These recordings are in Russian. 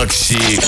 Макси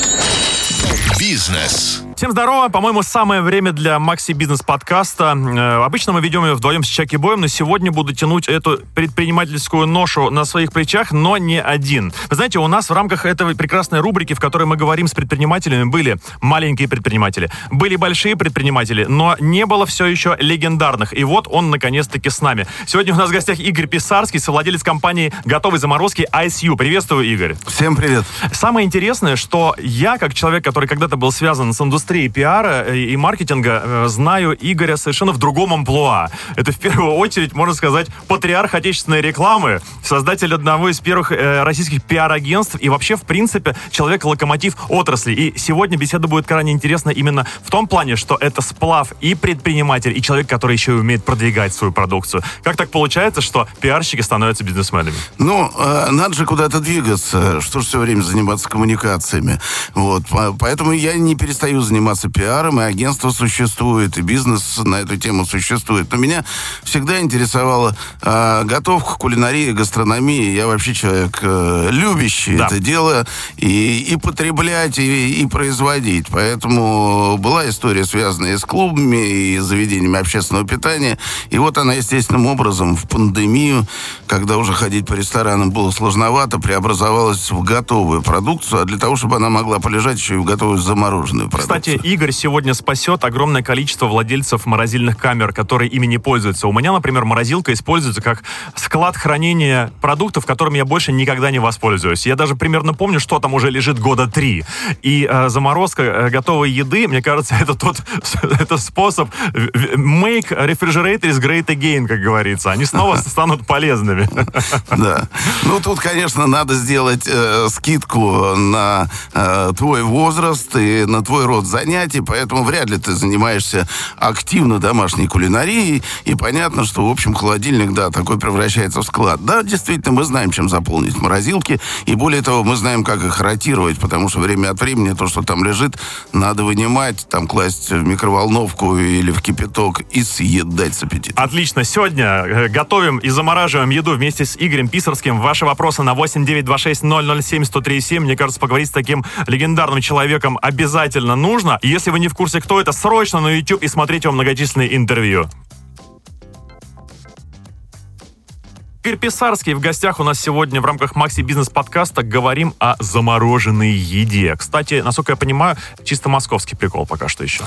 Бизнес. Всем здорово. По-моему, самое время для Макси Бизнес подкаста. Э, обычно мы ведем ее вдвоем с Чаки Боем, но сегодня буду тянуть эту предпринимательскую ношу на своих плечах, но не один. Вы знаете, у нас в рамках этой прекрасной рубрики, в которой мы говорим с предпринимателями, были маленькие предприниматели, были большие предприниматели, но не было все еще легендарных. И вот он наконец-таки с нами. Сегодня у нас в гостях Игорь Писарский, совладелец компании готовой заморозки ICU. Приветствую, Игорь. Всем привет. Самое интересное, что я, как человек, который когда-то был связан с индустрией пиара э, и маркетинга, э, знаю Игоря совершенно в другом амплуа. Это в первую очередь, можно сказать, патриарх отечественной рекламы, создатель одного из первых э, российских пиар-агентств и вообще, в принципе, человек-локомотив отрасли. И сегодня беседа будет крайне интересна именно в том плане, что это сплав и предприниматель, и человек, который еще и умеет продвигать свою продукцию. Как так получается, что пиарщики становятся бизнесменами? Ну, надо же куда-то двигаться. Что ж все время заниматься коммуникациями. Вот. По- Поэтому я не перестаю заниматься пиаром, и агентство существует, и бизнес на эту тему существует. Но меня всегда интересовала э, готовка, кулинария, гастрономия. Я вообще человек э, любящий Да. это дело и, и потреблять, и, и производить. Поэтому была история, связанная с клубами, и заведениями общественного питания. И вот она естественным образом в пандемию, когда уже ходить по ресторанам было сложновато, преобразовалась в готовую продукцию, а для того, чтобы она могла полежать еще и в готовую замороженную продукцию. Кстати, Игорь сегодня спасет огромное количество владельцев морозильных камер, которые ими не пользуются. У меня, например, морозилка используется как склад хранения продуктов, которыми я больше никогда не воспользуюсь. Я даже примерно помню, что там уже лежит года три. И э, заморозка э, готовой еды, мне кажется, это тот это способ make refrigerators great again, как говорится. Они снова станут полезными. Да. Ну, тут, конечно, надо сделать э, скидку на э, твой возраст и на твой род занятий, поэтому вряд ли ты занимаешься активно домашней кулинарией, и понятно, что, в общем, холодильник, да, такой превращается в склад. Да, действительно, мы знаем, чем заполнить морозилки, и более того, мы знаем, как их ротировать, потому что время от времени то, что там лежит, надо вынимать, там класть в микроволновку или в кипяток и съедать с аппетитом. Отлично. Сегодня э, готовим и замораживаем еду вместе с Игорем Писарским. Ваши вопросы на 8926-007-1037. Мне кажется, поговорить с таким легендарным человеком обязательно нужно. И Если вы не в курсе, кто это, срочно на YouTube и смотрите его многочисленные интервью. Игорь Писарский в гостях у нас сегодня в рамках Макси Бизнес подкаста говорим о замороженной еде. Кстати, насколько я понимаю, чисто московский прикол пока что еще.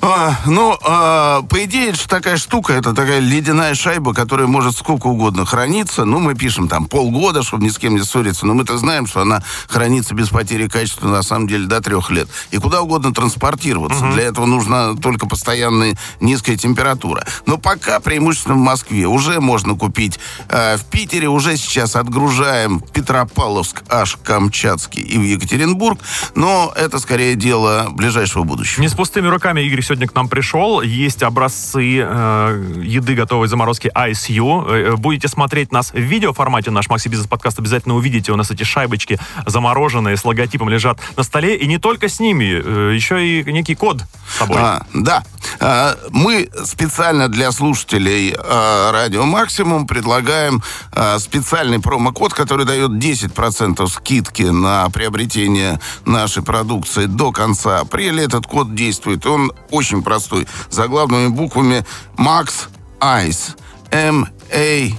А, ну, а, по идее, это такая штука, это такая ледяная шайба, которая может сколько угодно храниться. Ну, мы пишем там полгода, чтобы ни с кем не ссориться, но мы-то знаем, что она хранится без потери качества, на самом деле, до трех лет. И куда угодно транспортироваться. Для этого нужна только постоянная низкая температура. Но пока преимущественно в Москве. Уже можно купить э, в Питере, уже сейчас отгружаем Петропавловск, аж Камчатский и в Екатеринбург. Но это скорее дело ближайшего будущего. Не с пустыми руками Игорь сегодня к нам пришел. Есть образцы э, еды готовой заморозки ISU. Э, Будете смотреть нас в видеоформате, наш Макси Бизнес подкаст, обязательно увидите. У нас эти шайбочки замороженные с логотипом лежат на столе. И не только с ними, э, еще и некий код с собой. А, да. А, мы специально для слушателей а, Радио Максимум предлагаем а, специальный промокод, который дает 10% скидки на приобретение нашей продукции до конца апреля. Этот код действует. Он очень простой. Заглавными буквами Max Ice. M-A-X-I-C.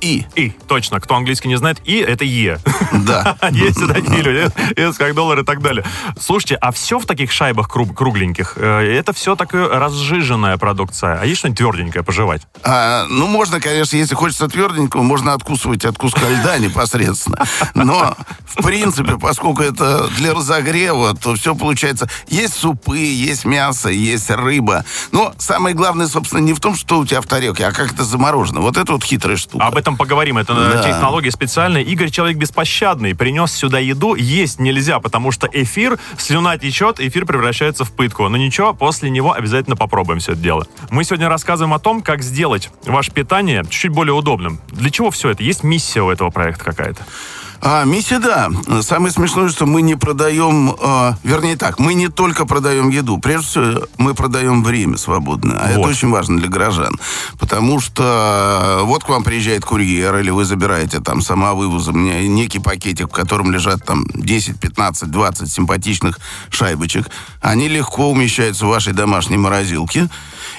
И. И, точно, кто английский не знает, и это Е. Да. Есть и такие люди, S как доллар и так далее. Слушайте, а все в таких шайбах кру- кругленьких, э, это все такая разжиженная продукция. А есть что-нибудь тверденькое пожевать? А, ну, можно, конечно, если хочется тверденького, можно откусывать от куска льда непосредственно. Но, в принципе, поскольку это для разогрева, то все получается... Есть супы, есть мясо, есть рыба. Но самое главное, собственно, не в том, что у тебя в тарелке, а как это заморожено. Вот это вот хитрая штука. Об этом поговорим. Это э, Да. технология специальная. Игорь человек беспощадный. Принес сюда еду. Есть нельзя, потому что эфир, слюна течет, эфир превращается в пытку. Но ничего, после него обязательно попробуем все это дело. Мы сегодня рассказываем о том, как сделать ваше питание чуть более удобным. Для чего все это? Есть миссия у этого проекта какая-то? А, миссия, да. Самое смешное, что мы не продаем, э, вернее так, мы не только продаем еду. Прежде всего, мы продаем время свободное. А вот. это очень важно для горожан. Потому что вот к вам приезжает курьер, или вы забираете там самовывозом некий пакетик, в котором лежат там 10, 15, 20 симпатичных шайбочек. Они легко умещаются в вашей домашней морозилке.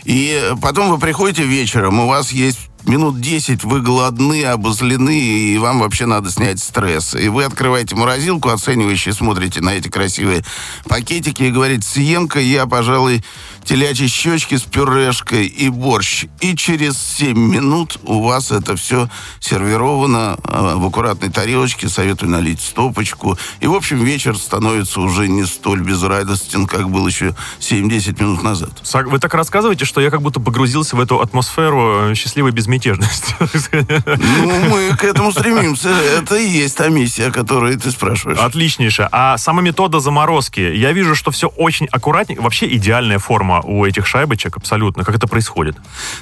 И потом вы приходите вечером, у вас есть минут 10 вы голодны, обозлены, и вам вообще надо снять стресс. И вы открываете морозилку, оценивающие смотрите на эти красивые пакетики и говорите, съем-ка я, пожалуй, телячьи щечки с пюрешкой и борщ. И через 7 минут у вас это все сервировано э, в аккуратной тарелочке. Советую налить стопочку. И, в общем, вечер становится уже не столь безрадостен, как был еще 7-10 минут назад. Вы так рассказываете, что я как будто погрузился в эту атмосферу э, счастливой безмятежности. Ну, мы к этому стремимся. Это и есть та миссия, о которой ты спрашиваешь. Отличнейше. А сама метода заморозки. Я вижу, что все очень аккуратненько. Вообще идеальная форма у этих шайбочек абсолютно? Как это происходит?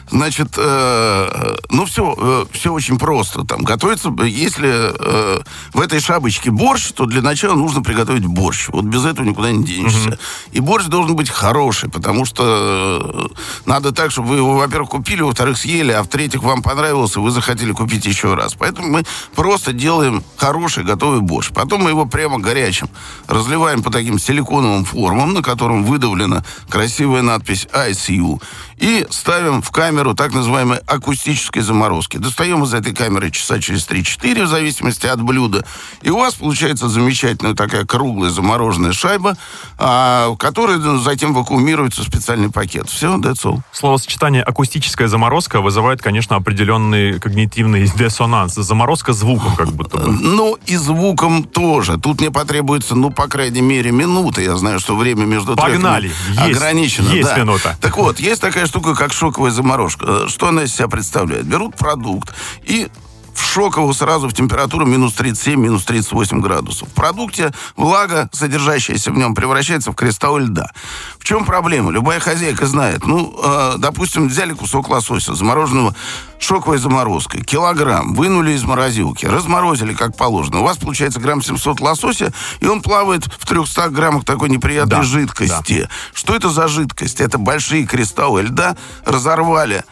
Значит, э, ну все, э, все очень просто. Там готовится, если э, в этой шапочке борщ, то для начала нужно приготовить борщ. Вот без этого никуда не денешься. Угу. И борщ должен быть хороший, потому что надо так, чтобы вы его, во-первых, купили, во-вторых, съели, а в-третьих, вам понравился, вы захотели купить еще раз. Поэтому мы просто делаем хороший готовый борщ. Потом мы его прямо горячим разливаем по таким силиконовым формам, на котором выдавлена красивая надпись ICU и ставим в камеру так называемой акустической заморозки. Достаем из этой камеры часа через 3-4, в зависимости от блюда, и у вас получается замечательная такая круглая замороженная шайба, а, которая затем вакуумируется в специальный пакет. Все, that's all. Словосочетание «акустическая заморозка» вызывает, конечно, определенный когнитивный диссонанс. Заморозка звуком как будто бы. Ну, и звуком тоже. Тут мне потребуется, ну, по крайней мере, минута. Я знаю, что время между Погнали. Есть, ограничено. Есть да. минута. Так вот, есть такая штука, как шоковая заморозка. Э, что она из себя представляет? Берут продукт и в шоковую сразу в температуру минус 37, минус 38 градусов. В продукте влага, содержащаяся в нем, превращается в кристалл льда. В чем проблема? Любая хозяйка знает. Ну, э, допустим, взяли кусок лосося, замороженного шоковой заморозкой, килограмм, вынули из морозилки, разморозили как положено. У вас получается грамм 700 лосося, и он плавает в 300 граммах такой неприятной да, жидкости. Да. Что это за жидкость? Это большие кристаллы льда разорвали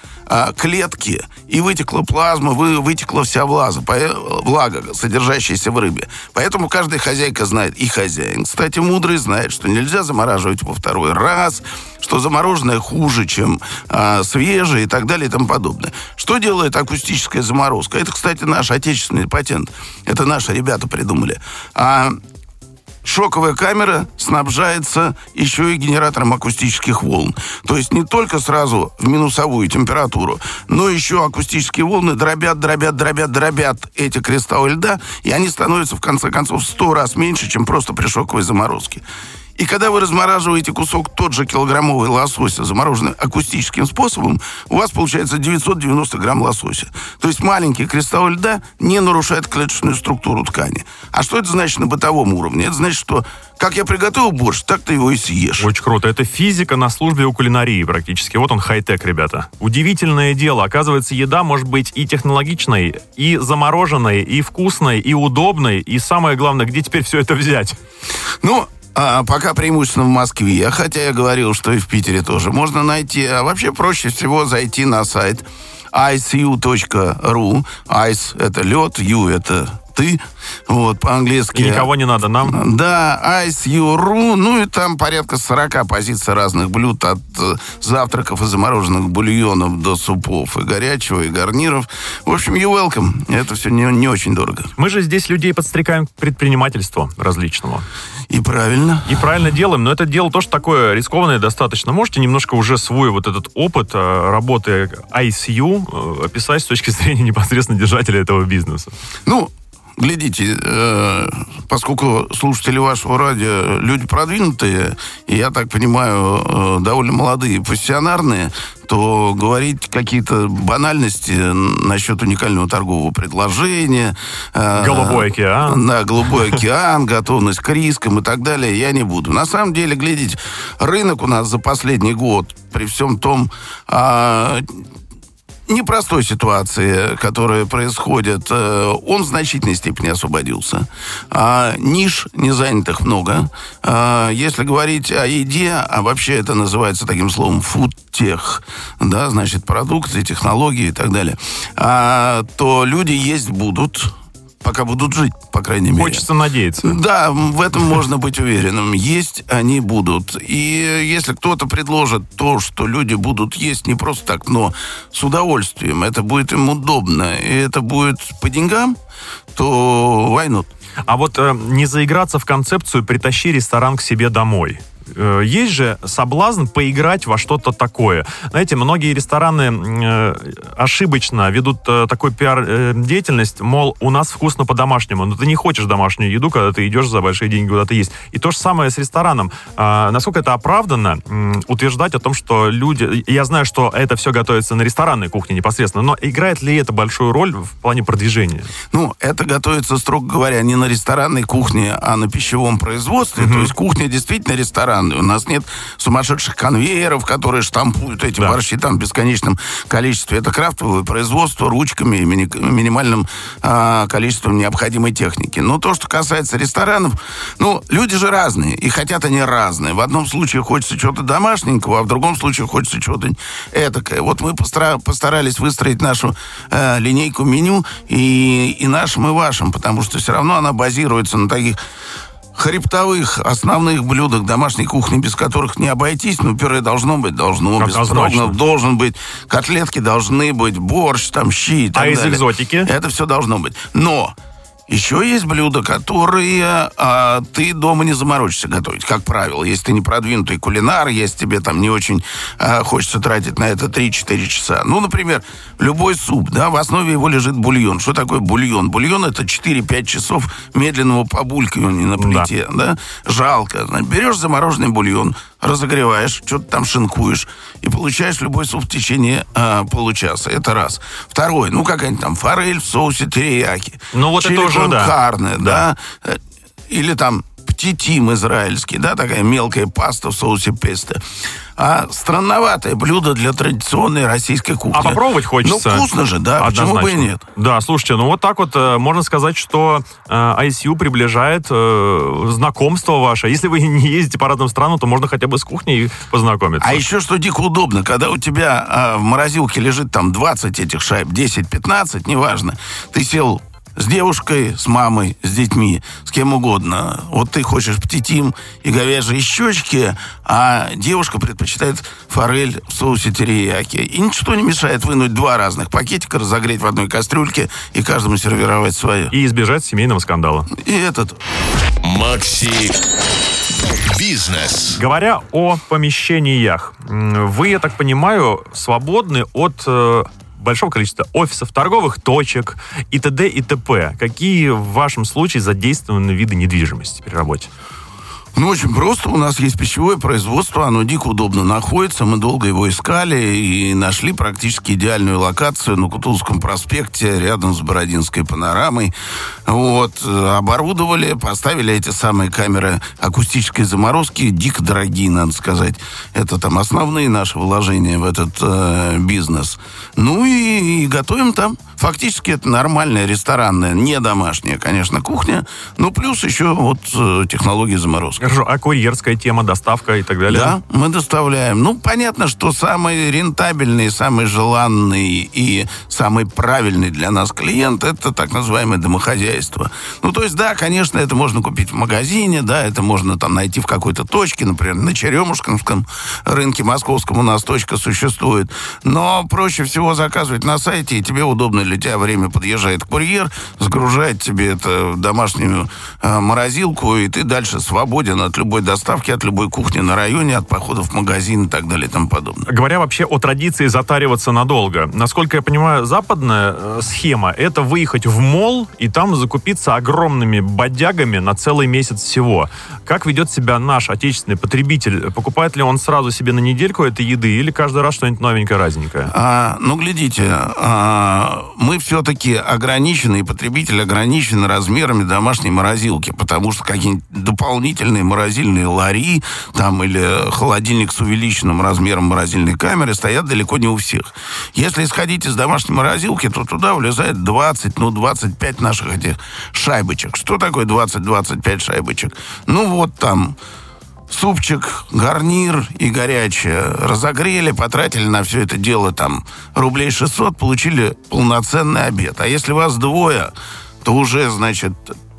клетки, и вытекла плазма, вы, вытекла вся влаза, влага, содержащаяся в рыбе. Поэтому каждая хозяйка знает, и хозяин, кстати, мудрый, знает, что нельзя замораживать во второй раз, что замороженное хуже, чем а, свежее и так далее и тому подобное. Что делает акустическая заморозка? Это, кстати, наш отечественный патент. Это наши ребята придумали. А шоковая камера снабжается еще и генератором акустических волн. То есть не только сразу в минусовую температуру, но еще акустические волны дробят, дробят, дробят, дробят эти кристаллы льда, и они становятся в конце концов в сто раз меньше, чем просто при шоковой заморозке. И когда вы размораживаете кусок тот же килограммовый лосося, замороженный акустическим способом, у вас получается 990 грамм лосося. То есть маленький кристалл льда не нарушает клеточную структуру ткани. А что это значит на бытовом уровне? Это значит, что как я приготовил борщ, так ты его и съешь. Очень круто. Это физика на службе у кулинарии практически. Вот он хай-тек, ребята. Удивительное дело. Оказывается, еда может быть и технологичной, и замороженной, и вкусной, и удобной. И самое главное, где теперь все это взять? Ну, а, пока преимущественно в Москве, хотя я говорил, что и в Питере тоже можно найти. А вообще проще всего зайти на сайт icu.ru. Ice — это лед, U — это ты, вот, по-английски. И никого не надо нам? Да, ICU.ru, ну и там порядка 40 позиций разных блюд, от э, завтраков и замороженных бульонов до супов, и горячего, и гарниров. В общем, you welcome. Это все не, не очень дорого. Мы же здесь людей подстрекаем к предпринимательству различному. И правильно. И правильно делаем, но это дело тоже такое рискованное достаточно. Можете немножко уже свой вот этот опыт э, работы ICU э, описать с точки зрения непосредственно держателя этого бизнеса? Ну, глядите, э, поскольку слушатели вашего радио люди продвинутые, и я так понимаю, э, довольно молодые, пассионарные, то говорить какие-то банальности насчет уникального торгового предложения. Э, голубой океан. Да, голубой океан, готовность к рискам и так далее я не буду. На самом деле, глядите, рынок у нас за последний год, при всем том, а, непростой ситуации, которая происходит, э, он в значительной степени освободился. А, ниш незанятых много. А, если говорить о еде, а вообще это называется таким словом фудтех, да, значит, продукты, технологии и так далее, а, то люди есть будут, пока будут жить, по крайней мере. Хочется надеяться. Да, в этом можно быть уверенным. Есть они будут. И если кто-то предложит то, что люди будут есть не просто так, но с удовольствием, это будет им удобно, и это будет по деньгам, то войну. А вот э, не заиграться в концепцию «притащи ресторан к себе домой». Э, есть же соблазн поиграть во что-то такое. Знаете, многие рестораны э, ошибочно ведут э, такой пиар-деятельность, мол, у нас вкусно по-домашнему. Но ты не хочешь домашнюю еду, когда ты идешь за большие деньги куда-то есть. И то же самое с рестораном. А, насколько это оправданно утверждать о том, что люди... Я знаю, что это все готовится на ресторанной кухне непосредственно, но играет ли это большую роль в плане продвижения? Ну, это готовится, строго говоря, не на ресторанной кухне, а на пищевом производстве. Mm-hmm. То есть кухня действительно ресторан странные. У нас нет сумасшедших конвейеров, которые штампуют эти да. борщи там в бесконечном количестве. Это крафтовое производство ручками и мини- минимальным а, количеством необходимой техники. Но то, что касается ресторанов, ну, люди же разные, и хотят они разные. В одном случае хочется чего-то домашненького, а в другом случае хочется чего-то этакое. Вот мы постара- постарались выстроить нашу э, линейку меню и, и нашим, и вашим, потому что все равно она базируется на таких хребтовых основных блюдах домашней кухни, без которых не обойтись, ну, пюре должно быть, должно, быть, должен быть, котлетки должны быть, борщ, там, щи и так а далее. А из экзотики? Это все должно быть. Но еще есть блюда, которые а, ты дома не заморочишься готовить, как правило. Если ты не продвинутый кулинар, если тебе там не очень а, хочется тратить на это 3-4 часа. Ну, например, любой суп, да, в основе его лежит бульон. Что такое бульон? Бульон это 4-5 часов медленного побулькивания на плите, да. да? Жалко. Берешь замороженный бульон, разогреваешь, что-то там шинкуешь, и получаешь любой суп в течение э, получаса. Это раз. Второй, ну какая-нибудь там форель в соусе терияки. Ну вот это уже, да. Карне, да. да. Или там птитим израильский, да, такая мелкая паста в соусе песто. А странноватое блюдо для традиционной российской кухни. А попробовать хочется. Ну, вкусно же, да, Однозначно. почему бы и нет. Да, слушайте, ну вот так вот э, можно сказать, что э, ICU приближает э, знакомство ваше. Если вы не ездите по разным странам, то можно хотя бы с кухней познакомиться. А еще что дико удобно, когда у тебя э, в морозилке лежит там 20 этих шайб, 10-15, неважно, ты сел с девушкой, с мамой, с детьми, с кем угодно. Вот ты хочешь птитим и говяжьи щечки, а девушка предпочитает форель в соусе терияки. И ничто не мешает вынуть два разных пакетика, разогреть в одной кастрюльке и каждому сервировать свое. И избежать семейного скандала. И этот. Макси Бизнес. Говоря о помещениях, вы, я так понимаю, свободны от э, большого количества офисов, торговых точек и т.д. и т.п. Какие в вашем случае задействованы виды недвижимости при работе? Ну, очень просто. У нас есть пищевое производство, оно дико удобно находится. Мы долго его искали и нашли практически идеальную локацию на Кутузовском проспекте, рядом с Бородинской панорамой. Вот. Оборудовали, поставили эти самые камеры акустической заморозки, дико дорогие, надо сказать. Это там основные наши вложения в этот э, бизнес. Ну и, и готовим там. Фактически это нормальная ресторанная, не домашняя, конечно, кухня, но плюс еще вот э, технологии заморозки. Хорошо, а курьерская тема, доставка и так далее? Да, мы доставляем. Ну, понятно, что самый рентабельный, самый желанный и самый правильный для нас клиент это так называемое домохозяйство. Ну, то есть, да, конечно, это можно купить в магазине, да, это можно там найти в какой-то точке, например, на Черемушкинском рынке московском у нас точка существует. Но проще всего заказывать на сайте, и тебе удобно для тебя время подъезжает курьер, сгружает тебе это в домашнюю э, морозилку, и ты дальше свободен от любой доставки, от любой кухни на районе, от походов в магазин и так далее и тому подобное. Говоря вообще о традиции затариваться надолго, насколько я понимаю, западная э, схема — это выехать в мол и там закупиться огромными бодягами на целый месяц всего. Как ведет себя наш отечественный потребитель? Покупает ли он сразу себе на недельку этой еды или каждый раз что-нибудь новенькое, разненькое? А, ну, глядите, а, мы все-таки ограничены, и потребитель ограничен размерами домашней морозилки, потому что какие-нибудь дополнительные специальные морозильные лари, там, или холодильник с увеличенным размером морозильной камеры стоят далеко не у всех. Если исходить из домашней морозилки, то туда влезает 20, ну, 25 наших этих шайбочек. Что такое 20-25 шайбочек? Ну, вот там супчик, гарнир и горячее разогрели, потратили на все это дело там рублей 600, получили полноценный обед. А если вас двое, то уже, значит,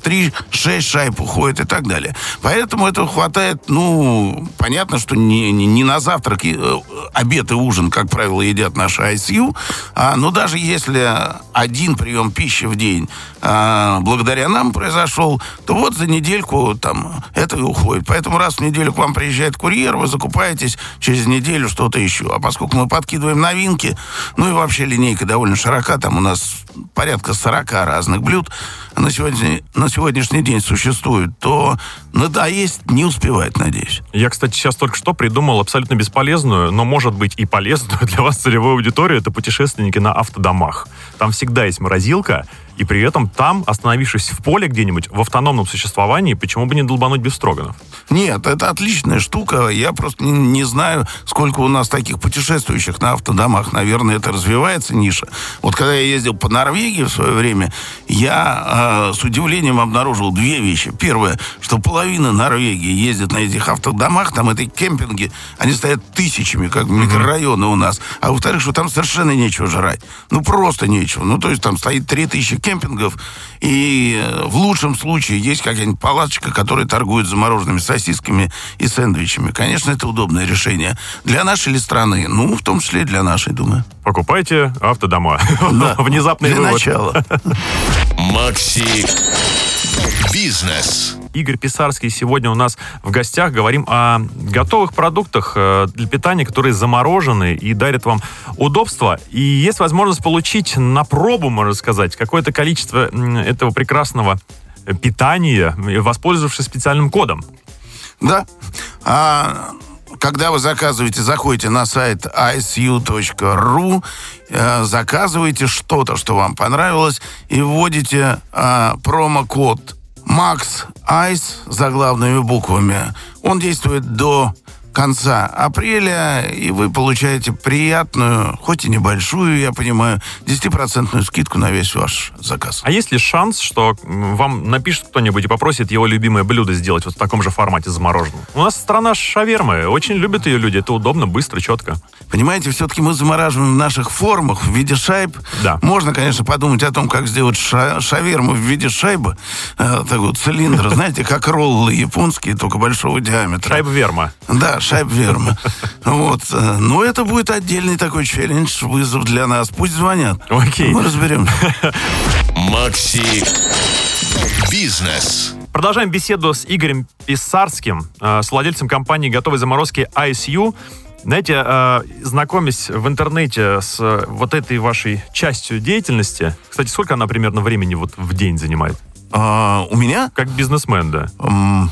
3-6 шайб уходит и так далее. Поэтому этого хватает, ну, понятно, что не, не, не на завтрак, и, э, обед и ужин, как правило, едят наши ICU, а, но даже если один прием пищи в день а, благодаря нам произошел, то вот за недельку там это и уходит. Поэтому раз в неделю к вам приезжает курьер, вы закупаетесь через неделю что-то еще. А поскольку мы подкидываем новинки, ну и вообще линейка довольно широка, там у нас порядка 40 разных блюд на, сегодня, на сегодняшний день существует, то надоесть не успевает, надеюсь. Я, кстати, сейчас только что придумал абсолютно бесполезную, но, может быть, и полезную для вас целевую аудиторию. Это путешественники на автодомах. Там всегда есть морозилка, и при этом там, остановившись в поле где-нибудь, в автономном существовании, почему бы не долбануть без строганов? Нет, это отличная штука. Я просто не, не знаю, сколько у нас таких путешествующих на автодомах. Наверное, это развивается ниша. Вот когда я ездил по Норвегии в свое время, я э, с удивлением обнаружил две вещи. Первое, что половина Норвегии ездит на этих автодомах, там эти кемпинги, они стоят тысячами, как микрорайоны у нас. А во-вторых, что там совершенно нечего жрать. Ну, просто нечего. Ну, то есть там стоит 3000 кемпингов, и э, в лучшем случае есть какая-нибудь палаточка, которая торгует замороженными сосисками и сэндвичами. Конечно, это удобное решение. Для нашей ли страны? Ну, в том числе и для нашей, думаю. Покупайте автодома. Да. Внезапный Для вывод. начала. Макси Бизнес. Игорь Писарский сегодня у нас в гостях. Говорим о готовых продуктах э, для питания, которые заморожены и дарят вам удобство. И есть возможность получить на пробу, можно сказать, какое-то количество этого прекрасного питания, э, воспользовавшись специальным кодом. Да. А когда вы заказываете, заходите на сайт icu.ru, э, заказываете что-то, что вам понравилось, и вводите а, промокод Max Ice заглавными буквами. Он действует до конца апреля, и вы получаете приятную, хоть и небольшую, я понимаю, 10% скидку на весь ваш заказ. А есть ли шанс, что вам напишет кто-нибудь и попросит его любимое блюдо сделать вот в таком же формате замороженном? У нас страна шавермы, очень любят ее люди, это удобно, быстро, четко. Понимаете, все-таки мы замораживаем в наших формах в виде шайб. Да. Можно, конечно, подумать о том, как сделать ша- шаверму в виде шайбы, э, такого цилиндра, знаете, как роллы японские, только большого диаметра. Шайба верма. Да, шайб верма. Вот. э, Но это будет отдельный такой челлендж, вызов для нас. Пусть звонят. Окей. Мы разберемся. Макси Бизнес. Продолжаем беседу с Игорем Писарским, э, с владельцем компании готовой заморозки ISU. Знаете, э, знакомясь в интернете с вот этой вашей частью деятельности, кстати, сколько она примерно времени вот в день занимает? А, у меня Как бизнесмен, да.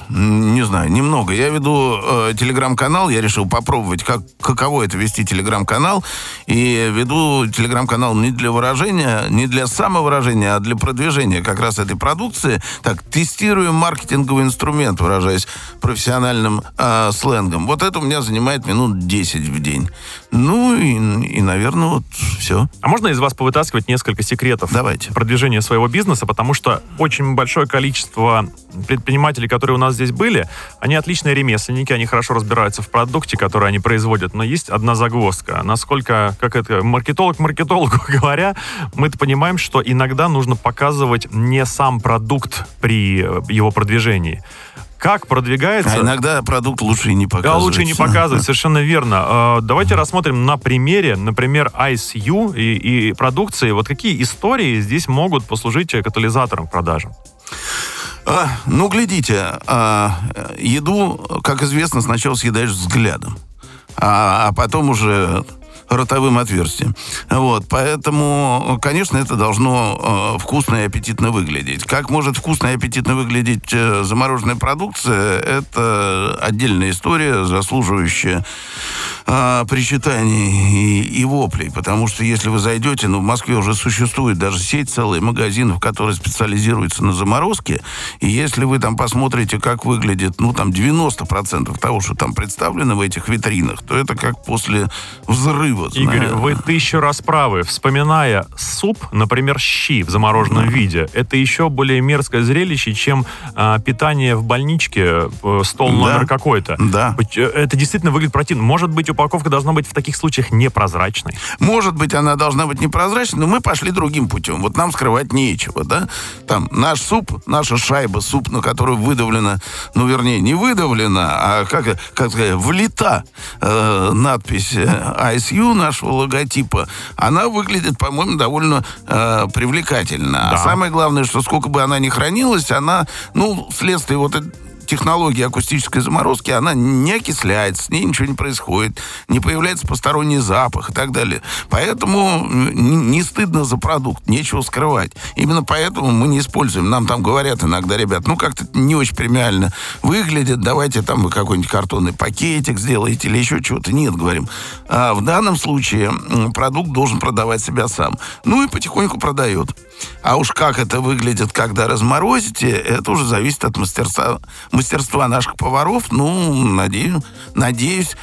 Не знаю, немного. Я веду э, телеграм-канал, я решил попробовать, как, каково это вести телеграм-канал. И веду телеграм-канал не для выражения, не для самовыражения, а для продвижения как раз этой продукции. Так, тестируем маркетинговый инструмент, выражаясь профессиональным э, сленгом. Вот это у меня занимает минут 10 в день. Ну и, и наверное, вот все. А можно из вас повытаскивать несколько секретов Давайте. продвижения своего бизнеса, потому что очень большое количество предпринимателей, которые у нас здесь были, они отличные ремесленники, они хорошо разбираются в продукте, который они производят, но есть одна загвоздка. Насколько, как это, маркетолог маркетологу говоря, мы-то понимаем, что иногда нужно показывать не сам продукт при его продвижении. Как продвигается... А иногда продукт лучше и не Да, показывать. лучше не показывать, совершенно верно. Э, Давайте рассмотрим на примере, например, ICU и, и продукции. Вот какие истории здесь могут послужить катализатором продажам? А, ну, глядите, а, еду, как известно, сначала съедаешь взглядом, а, а потом уже ротовым отверстием. Вот, поэтому, конечно, это должно э, вкусно и аппетитно выглядеть. Как может вкусно и аппетитно выглядеть э, замороженная продукция, это отдельная история, заслуживающая э, причитаний и, и воплей. Потому что если вы зайдете, ну, в Москве уже существует даже сеть целых магазинов, которые специализируются на заморозке, и если вы там посмотрите, как выглядит, ну, там 90% того, что там представлено в этих витринах, то это как после взрыва. Игорь, знаете. вы тысячу раз правы. Вспоминая суп, например, щи в замороженном виде, это еще более мерзкое зрелище, чем а, питание в больничке, э, стол Да. номер какой-то. Да. Э, Это действительно выглядит противно. Может быть, упаковка должна быть в таких случаях непрозрачной. Может быть, она должна быть непрозрачной, но мы пошли другим путем. Вот нам скрывать нечего, да? Там наш суп, наша шайба, суп, на которую выдавлена, ну, вернее, не выдавлена, а как, как сказать, влита э, надпись э, ISU нашего логотипа, она выглядит, по-моему, довольно э, привлекательно. А Да. самое главное, что сколько бы она ни хранилась, она, ну, вследствие вот этой технологии акустической заморозки, она не окисляется, с ней ничего не происходит, не появляется посторонний запах и так далее. Поэтому не, стыдно за продукт, нечего скрывать. Именно поэтому мы не используем. Нам там говорят иногда, ребят, ну как-то не очень премиально выглядит, давайте там вы какой-нибудь картонный пакетик сделаете или еще чего-то. Нет, говорим. А в данном случае продукт должен продавать себя сам. Ну и потихоньку продает. А уж как это выглядит, когда разморозите, это уже зависит от мастерства, мастерства наших поваров. Ну, надеюсь, надеюсь,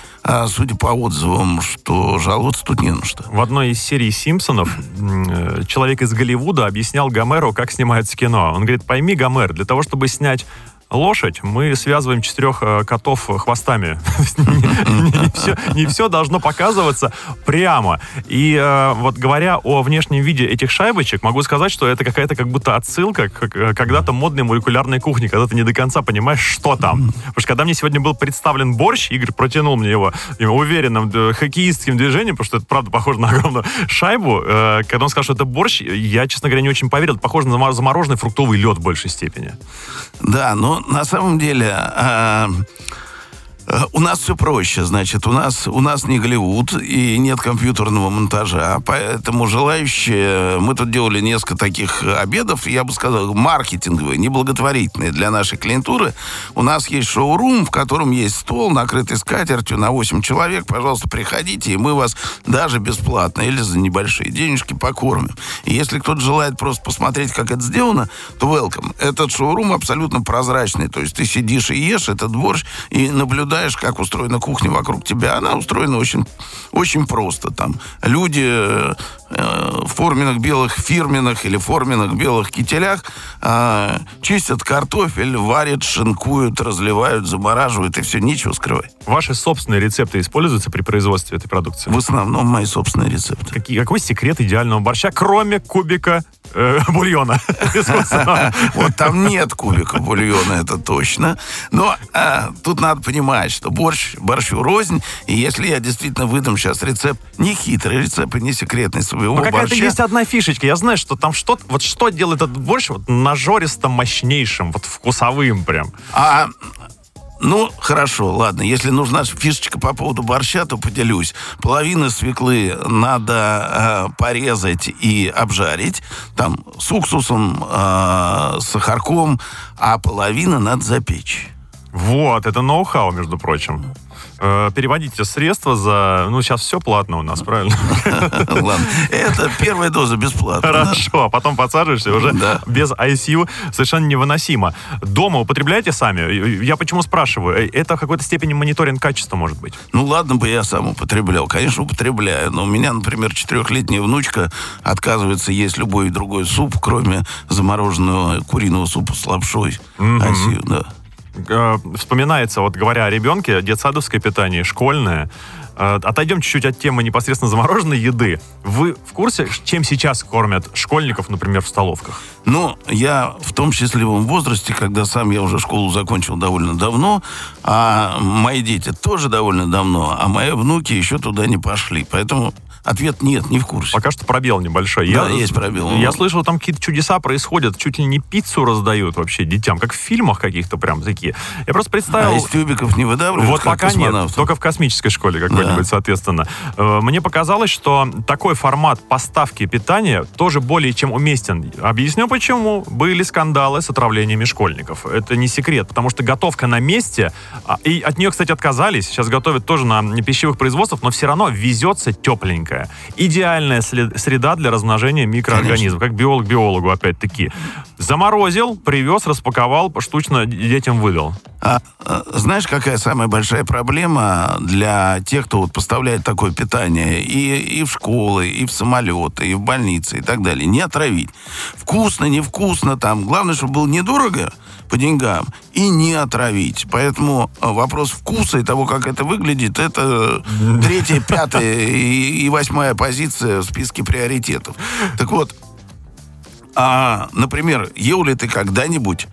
судя по отзывам, что жаловаться тут не на что. В одной из серий «Симпсонов» э, человек из Голливуда объяснял Гомеру, как снимается кино. Он говорит, пойми, Гомер, для того, чтобы снять лошадь, мы связываем четырех э, котов хвостами. Не все должно показываться прямо. И э, вот говоря о внешнем виде этих шайбочек, могу сказать, что это какая-то как будто отсылка к к когда-то модной молекулярной кухне, когда ты не до конца понимаешь, что там. Потому что когда мне сегодня был представлен борщ, Игорь протянул мне его э, уверенным э, хоккеистским движением, потому что это правда похоже на огромную шайбу. Э, Когда он сказал, что это борщ, я, честно говоря, не очень поверил. Это похоже на замороженный фруктовый лед в большей степени. Да, но на самом деле а, у нас все проще, значит, у нас, у нас не Голливуд и нет компьютерного монтажа, поэтому желающие, мы тут делали несколько таких обедов, я бы сказал, маркетинговые, неблаготворительные для нашей клиентуры. У нас есть шоурум, в котором есть стол, накрытый скатертью на 8 человек, пожалуйста, приходите, и мы вас даже бесплатно или за небольшие денежки покормим. И если кто-то желает просто посмотреть, как это сделано, то welcome. Этот шоурум абсолютно прозрачный, то есть ты сидишь и ешь этот борщ и наблюдаешь, как устроена кухня вокруг тебя. Она устроена очень, очень просто. Там люди э, в форменных белых фирменных или форменных белых кителях э, чистят картофель, варят, шинкуют, разливают, замораживают, и все, нечего скрывать. Ваши собственные рецепты используются при производстве этой продукции? В основном мои собственные рецепты. Какие, какой секрет идеального борща, кроме кубика бульона? искусственного? Вот там нет кубика бульона, это точно. Но а, тут надо понимать, что борщ борщу рознь. И если я действительно выдам сейчас рецепт, не хитрый рецепт и не секретный своего Ну, какая-то борща, есть одна фишечка. Я знаю, что там что-то... Вот что делает этот борщ вот нажористо мощнейшим, вот вкусовым прям. А, ну, хорошо, ладно. Если нужна фишечка по поводу борща, то поделюсь. Половину свеклы надо э, порезать и обжарить. Там с уксусом, э, с сахарком, а половину надо запечь. Вот, это ноу-хау, между прочим. Э, Переводите средства за... Ну, сейчас все платно у нас, правильно? Ладно. Это первая доза бесплатно. Хорошо, а потом подсаживаешься уже без ICU. Совершенно невыносимо. Дома употребляете сами? Я почему спрашиваю? Э, Это в какой-то степени мониторинг качества, может быть? Ну, ладно бы я сам употреблял. Конечно, употребляю. Но у меня, например, четырехлетняя внучка отказывается есть любой другой суп, кроме замороженного куриного супа с лапшой. Асию, да. Э, Вспоминается, вот говоря о ребенке, детсадовское питание, школьное. Э, Отойдем чуть-чуть от темы непосредственно замороженной еды. Вы в курсе, чем сейчас кормят школьников, например, в столовках? Ну, я в том счастливом возрасте, когда сам я уже школу закончил довольно давно, а мои дети тоже довольно давно, а мои внуки еще туда не пошли. Поэтому Ответ нет, не в курсе. Пока что пробел небольшой. Да, есть пробел. Я слышал, там какие-то чудеса происходят, чуть ли не пиццу раздают вообще детям, как в фильмах каких-то прям такие. Я просто представил... А из тюбиков не выдавливают, Вот пока нет, только в космической школе какой-нибудь, Да. соответственно. Э, Мне показалось, что такой формат поставки питания тоже более чем уместен. Объясню почему. Были скандалы с отравлениями школьников. Это не секрет, потому что готовка на месте, а, и от нее, кстати, отказались. Сейчас готовят тоже на пищевых производствах, но все равно везется тепленькая. Идеальная среда для размножения микроорганизмов, как биолог биологу, опять-таки. Заморозил, привез, распаковал, штучно детям выдал. А, а, знаешь, какая самая большая проблема для тех, кто вот поставляет такое питание и, и в школы, и в самолеты, и в больницы, и так далее? Не отравить. Вкусно, невкусно, там. Главное, чтобы было недорого по деньгам и не отравить. Поэтому а, вопрос вкуса и того, как это выглядит, это третья, пятая и, и восьмая позиция в списке приоритетов. Так вот, а, например, ел ли ты когда-нибудь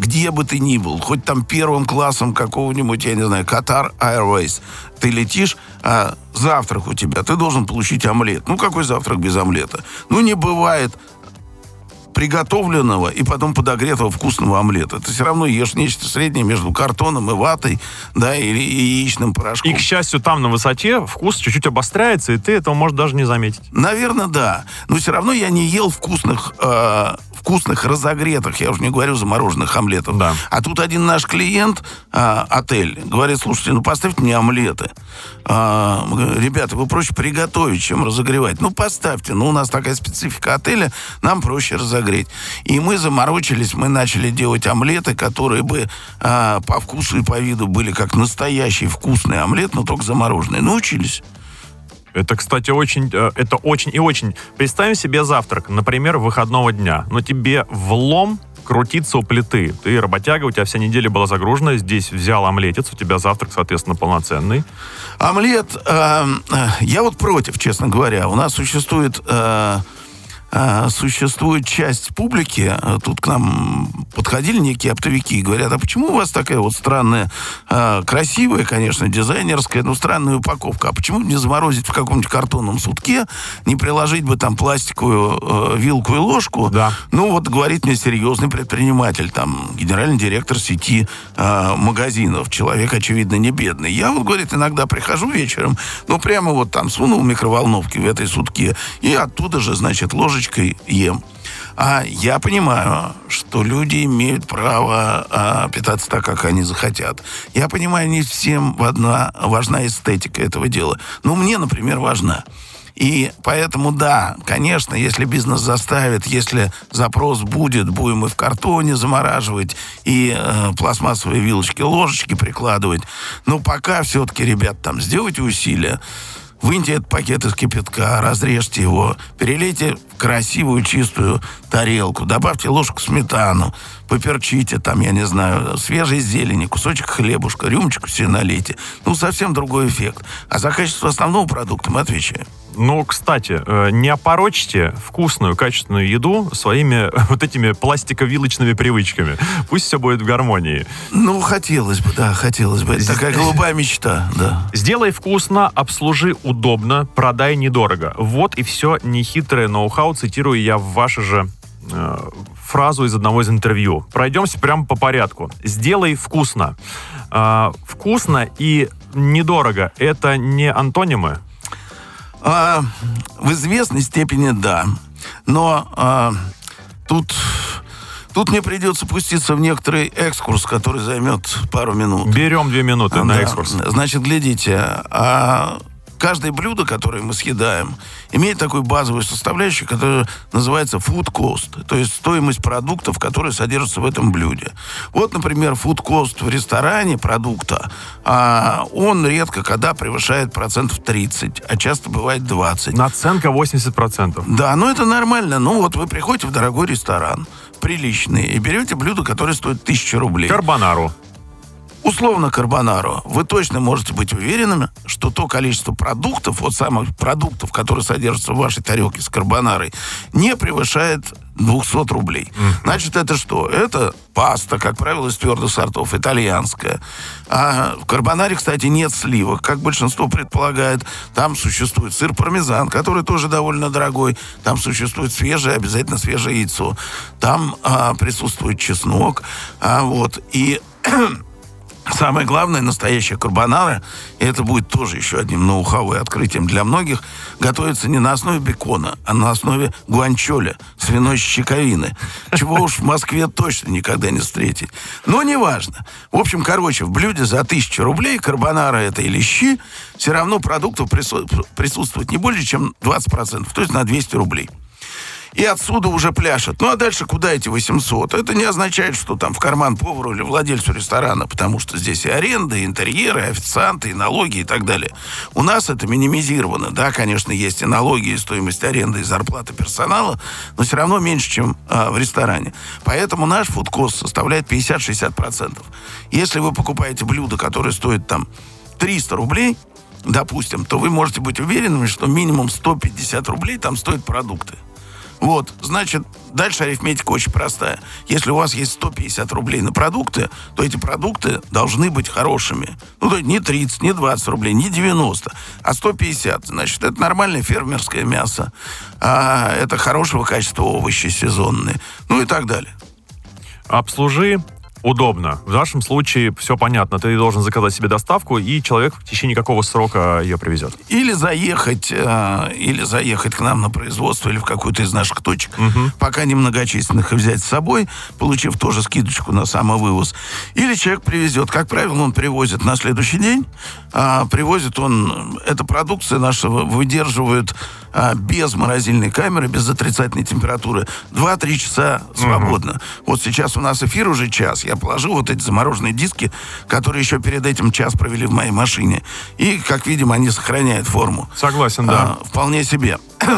где бы ты ни был, хоть там первым классом какого-нибудь, я не знаю, Qatar Airways, ты летишь, а завтрак у тебя, ты должен получить омлет. Ну, какой завтрак без омлета? Ну, не бывает приготовленного и потом подогретого вкусного омлета. Ты все равно ешь нечто среднее между картоном и ватой, да, или яичным порошком. И, к счастью, там на высоте вкус чуть-чуть обостряется, и ты этого можешь даже не заметить. Наверное, да. Но все равно я не ел вкусных, э, вкусных разогретых, я уже не говорю замороженных омлетов. Да. А тут один наш клиент, э, отель, говорит, слушайте, ну поставьте мне омлеты. Говорим, Ребята, вы проще приготовить, чем разогревать. Ну поставьте, ну у нас такая специфика отеля, нам проще разогреть. И мы заморочились, мы начали делать омлеты, которые бы а, по вкусу и по виду были как настоящий вкусный омлет, но только замороженный. Научились. Это, кстати, очень, э, это очень и очень. Представим себе завтрак, например, выходного дня, но тебе влом крутиться у плиты. Ты работяга, у тебя вся неделя была загружена, здесь взял омлетец, у тебя завтрак, соответственно, полноценный. Омлет, э, э, я вот против, честно говоря. У нас существует, э, существует часть публики, э, тут к нам подходили некие оптовики и говорят, а почему у вас такая вот странная, э, красивая, конечно, дизайнерская, но странная упаковка, а почему не заморозить в каком-нибудь картонном сутке, не приложить бы там пластиковую вилку и ложку? Да. Ну, вот говорит мне серьезный предприниматель, там, генеральный директор сети магазинов, человек, очевидно, не бедный. Я вот, говорит, иногда прихожу вечером, ну, прямо вот там сунул микроволновки в этой сутке, и оттуда же, значит, ложечкой ем. А я понимаю, что люди имеют право а, питаться так, как они захотят. Я понимаю, не всем важна, важна эстетика этого дела. Но мне, например, важна. И поэтому, да, конечно, если бизнес заставит, если запрос будет, будем и в картоне замораживать, и э, пластмассовые вилочки, ложечки прикладывать. Но пока все-таки, ребят, там, сделайте усилия. Выньте этот пакет из кипятка, разрежьте его, перелейте в красивую чистую тарелку, добавьте ложку сметану, поперчите там, я не знаю, свежей зелени, кусочек хлебушка, рюмочку себе налейте. Ну, совсем другой эффект. А за качество основного продукта мы отвечаем. Ну, кстати, э, не опорочьте вкусную, качественную еду своими вот этими пластиковилочными привычками. Пусть все будет в гармонии. Ну, хотелось бы, да, хотелось бы. Это такая голубая мечта, да. Сделай вкусно, обслужи удобно, продай недорого. Вот и все нехитрое ноу-хау, цитирую я в вашу же э, фразу из одного из интервью. Пройдемся прямо по порядку. Сделай вкусно. Э, вкусно и недорого — это не антонимы? А, в известной степени да. Но а, тут, тут мне придется пуститься в некоторый экскурс, который займет пару минут. Берем две минуты на Да. экскурс. Значит, глядите, а каждое блюдо, которое мы съедаем, имеет такую базовую составляющую, которая называется food cost, то есть стоимость продуктов, которые содержатся в этом блюде. Вот, например, food cost в ресторане продукта, а, он редко когда превышает процентов 30, а часто бывает 20. Наценка 80%. Да, ну это нормально. Ну вот вы приходите в дорогой ресторан, приличный, и берете блюдо, которое стоит 1000 рублей. Карбонару. Условно карбонару, вы точно можете быть уверенными, что то количество продуктов, вот самых продуктов, которые содержатся в вашей тарелке с карбонарой, не превышает 200 рублей. Значит, это что? Это паста, как правило, из твердых сортов, итальянская. А в карбонаре, кстати, нет сливок, как большинство предполагает. Там существует сыр пармезан, который тоже довольно дорогой. Там существует свежее, обязательно свежее яйцо. Там а, присутствует чеснок. А, вот. И Самое главное, настоящая карбонара, и это будет тоже еще одним ноу-хау и открытием для многих, готовится не на основе бекона, а на основе гуанчоля, свиной щековины. Чего уж в Москве точно никогда не встретить. Но неважно. В общем, короче, в блюде за тысячу рублей карбонара это или щи, все равно продуктов присутствует не больше, чем 20%, то есть на 200 рублей и отсюда уже пляшет. Ну а дальше куда эти 800? Это не означает, что там в карман повару или владельцу ресторана, потому что здесь и аренда, и интерьеры, и официанты, и налоги и так далее. У нас это минимизировано. Да, конечно, есть и налоги, и стоимость аренды, и зарплата персонала, но все равно меньше, чем а, в ресторане. Поэтому наш фудкост составляет 50-60%. Если вы покупаете блюдо, которое стоит там 300 рублей, допустим, то вы можете быть уверенными, что минимум 150 рублей там стоят продукты. Вот, значит, дальше арифметика очень простая. Если у вас есть 150 рублей на продукты, то эти продукты должны быть хорошими. Ну, то есть не 30, не 20 рублей, не 90, а 150. Значит, это нормальное фермерское мясо. А, это хорошего качества овощи сезонные. Ну и так далее. Обслужи удобно. В нашем случае все понятно. Ты должен заказать себе доставку, и человек в течение какого срока ее привезет. Или заехать, э, или заехать к нам на производство или в какую-то из наших точек, угу. пока немногочисленных, и взять с собой, получив тоже скидочку на самовывоз. Или человек привезет. Как правило, он привозит на следующий день. А привозит он... Эта продукция наша выдерживает а, без морозильной камеры, без отрицательной температуры 2-3 часа свободно. Угу. Вот сейчас у нас эфир уже час. Я положил вот эти замороженные диски, которые еще перед этим час провели в моей машине. И, как видим, они сохраняют форму. Согласен, да. А, вполне себе.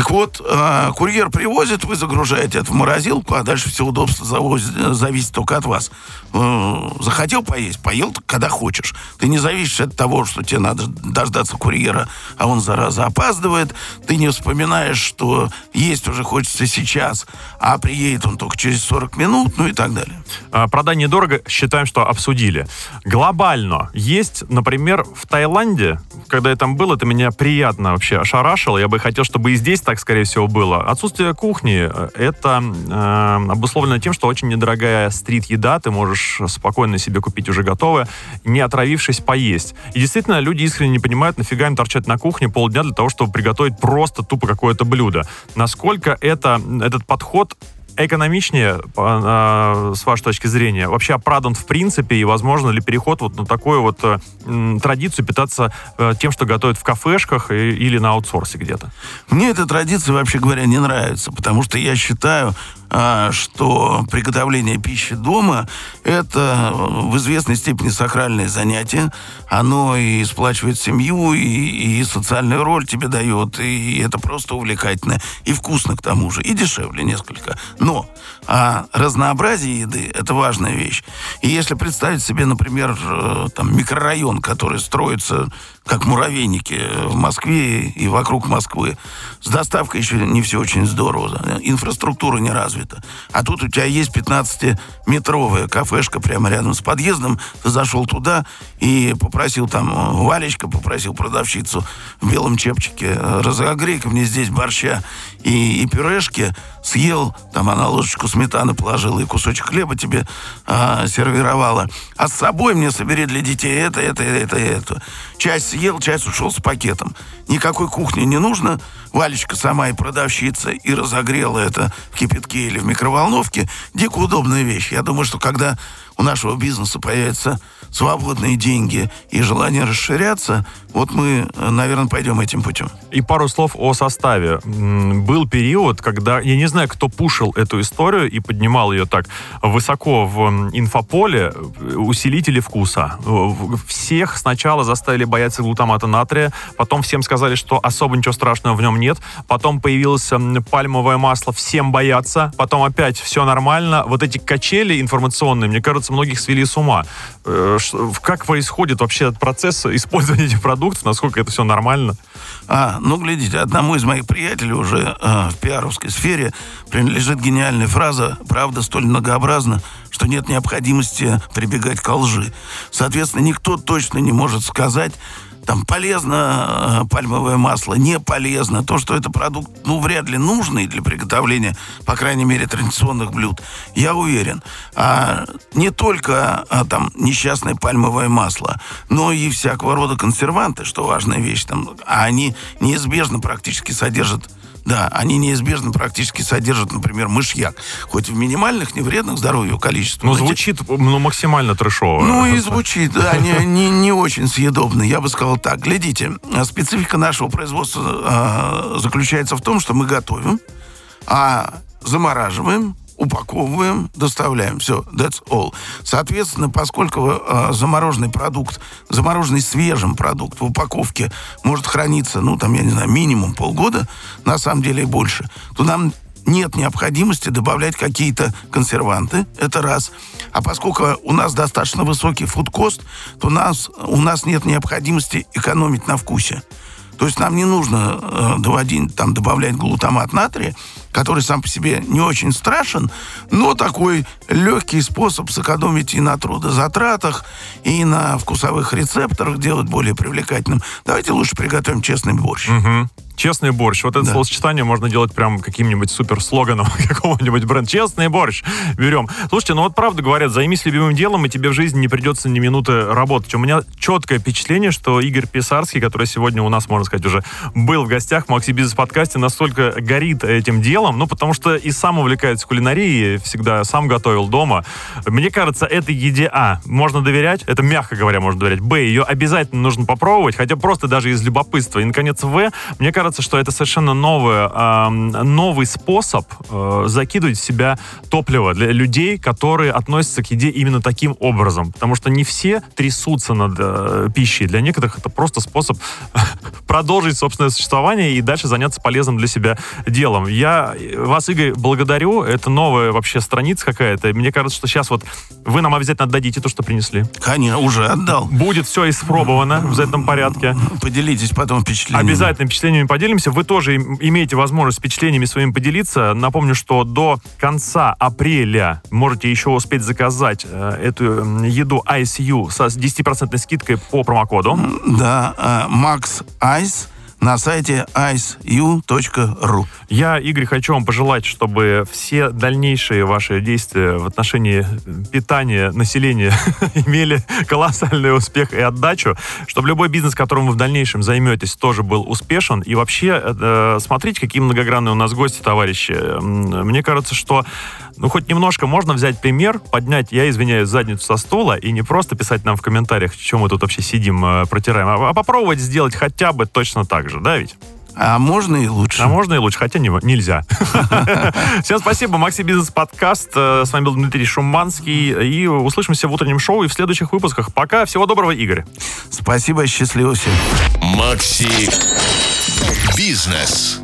Так вот, э, курьер привозит, вы загружаете это в морозилку, а дальше все удобство завозит, зависит только от вас. Э, захотел поесть, поел, когда хочешь. Ты не зависишь от того, что тебе надо дождаться курьера, а он, зараза, опаздывает. Ты не вспоминаешь, что есть уже хочется сейчас, а приедет он только через 40 минут, ну и так далее. А, продай недорого, считаем, что обсудили. Глобально есть, например, в Таиланде, когда я там был, это меня приятно вообще ошарашило. Я бы хотел, чтобы и здесь так, скорее всего, было. Отсутствие кухни э, — это э, обусловлено тем, что очень недорогая стрит-еда, ты можешь спокойно себе купить уже готовое, не отравившись поесть. И действительно, люди искренне не понимают, нафига им торчать на кухне полдня для того, чтобы приготовить просто тупо какое-то блюдо. Насколько это, этот подход экономичнее, с вашей точки зрения, вообще оправдан в принципе, и возможно ли переход вот на такую вот э, традицию питаться э, тем, что готовят в кафешках или на аутсорсе где-то? Мне эта традиция, вообще говоря, не нравится, потому что я считаю, а, что приготовление пищи дома – это в известной степени сакральное занятие. Оно и сплачивает семью, и, и социальную роль тебе дает, и это просто увлекательно, и вкусно к тому же, и дешевле несколько. Но а разнообразие еды – это важная вещь. И если представить себе, например, э, там, микрорайон, который строится как муравейники в Москве и вокруг Москвы. С доставкой еще не все очень здорово. Инфраструктура не развита. А тут у тебя есть 15-метровая кафешка прямо рядом с подъездом. Ты зашел туда и попросил там э, Валечка, попросил продавщицу в белом чепчике, разогрей-ка мне здесь борща и, и пюрешки, съел, там она ложечку сметаны положила и кусочек хлеба тебе а, сервировала. А с собой мне собери для детей это, это, это, это. Часть съел, часть ушел с пакетом. Никакой кухни не нужно. Валечка сама и продавщица, и разогрела это в кипятке или в микроволновке. Дико удобная вещь. Я думаю, что когда у нашего бизнеса появятся свободные деньги и желание расширяться, вот мы, наверное, пойдем этим путем. И пару слов о составе. Был период, когда, я не знаю, кто пушил эту историю и поднимал ее так высоко в инфополе, усилители вкуса. Всех сначала заставили бояться глутамата натрия, потом всем сказали, что особо ничего страшного в нем нет. Потом появилось пальмовое масло, всем боятся. Потом опять все нормально. Вот эти качели информационные, мне кажется, многих свели с ума. Э, Как происходит вообще этот процесс использования этих продуктов? Насколько это все нормально? А, ну, глядите, одному из моих приятелей уже э, в пиаровской сфере принадлежит гениальная фраза «Правда столь многообразна, что нет необходимости прибегать к лжи». Соответственно, никто точно не может сказать, там, полезно э, пальмовое масло, не полезно. То, что это продукт, ну, вряд ли нужный для приготовления, по крайней мере, традиционных блюд, я уверен. А не только а, там несчастное пальмовое масло, но и всякого рода консерванты, что важная вещь. Там, а они неизбежно практически содержат да, они неизбежно практически содержат, например, мышьяк. Хоть в минимальных, не вредных здоровью количествах. Ну, но те- звучит ну, максимально трешово. ну и звучит, да, не, не, не очень съедобно. Я бы сказал так. Глядите, а специфика нашего производства а, заключается в том, что мы готовим, а замораживаем, упаковываем, доставляем. Все, that's all. Соответственно, поскольку а, замороженный продукт, замороженный свежим продукт в упаковке может храниться, ну, там, я не знаю, минимум полгода, на самом деле и больше, то нам нет необходимости добавлять какие-то консерванты, это раз. А поскольку у нас достаточно высокий фудкост, то у нас, у нас нет необходимости экономить на вкусе. То есть нам не нужно э, доводить, там, добавлять глутамат натрия, который сам по себе не очень страшен, но такой легкий способ сэкономить и на трудозатратах, и на вкусовых рецепторах, делать более привлекательным. Давайте лучше приготовим честный борщ. Мгм. Честный борщ. Вот это Да. словосочетание можно делать прям каким-нибудь супер слоганом какого-нибудь бренда. Честный борщ. Берем. Слушайте, ну вот правда говорят, займись любимым делом, и тебе в жизни не придется ни минуты работать. У меня четкое впечатление, что Игорь Писарский, который сегодня у нас, можно сказать, уже был в гостях в Макси Бизнес подкасте, настолько горит этим делом, ну потому что и сам увлекается кулинарией, всегда сам готовил дома. Мне кажется, этой еде, а, можно доверять, это мягко говоря можно доверять, б, ее обязательно нужно попробовать, хотя просто даже из любопытства. И, наконец, в, мне кажется, что это совершенно эм, новый способ э, закидывать в себя топливо для людей, которые относятся к еде именно таким образом. Потому что не все трясутся над э, пищей. Для некоторых это просто способ продолжить собственное существование и дальше заняться полезным для себя делом. Я вас, Игорь, благодарю. Это новая вообще страница какая-то. Мне кажется, что сейчас вот вы нам обязательно отдадите то, что принесли. Конечно, уже отдал. Будет все испробовано в этом порядке. Поделитесь потом впечатлениями. Обязательно впечатлениями поделимся. Вы тоже им- имеете возможность впечатлениями своими поделиться. Напомню, что до конца апреля можете еще успеть заказать э, эту еду ICU со 10% скидкой по промокоду. Да, а, Max Ice на сайте iceu.ru. Я, Игорь, хочу вам пожелать, чтобы все дальнейшие ваши действия в отношении питания населения имели колоссальный успех и отдачу, чтобы любой бизнес, которым вы в дальнейшем займетесь, тоже был успешен. И вообще, э, смотрите, какие многогранные у нас гости, товарищи. Мне кажется, что ну, хоть немножко можно взять пример, поднять, я извиняюсь, задницу со стула и не просто писать нам в комментариях, чем мы тут вообще сидим, э, протираем, а, а попробовать сделать хотя бы точно так же, да, ведь? А можно и лучше. А можно и лучше, хотя не- нельзя. Всем спасибо. Макси Бизнес Подкаст. Э, С вами был Дмитрий Шуманский. И услышимся в утреннем шоу и в следующих выпусках. Пока. Всего доброго, Игорь. Спасибо, счастливо всем. Макси Бизнес.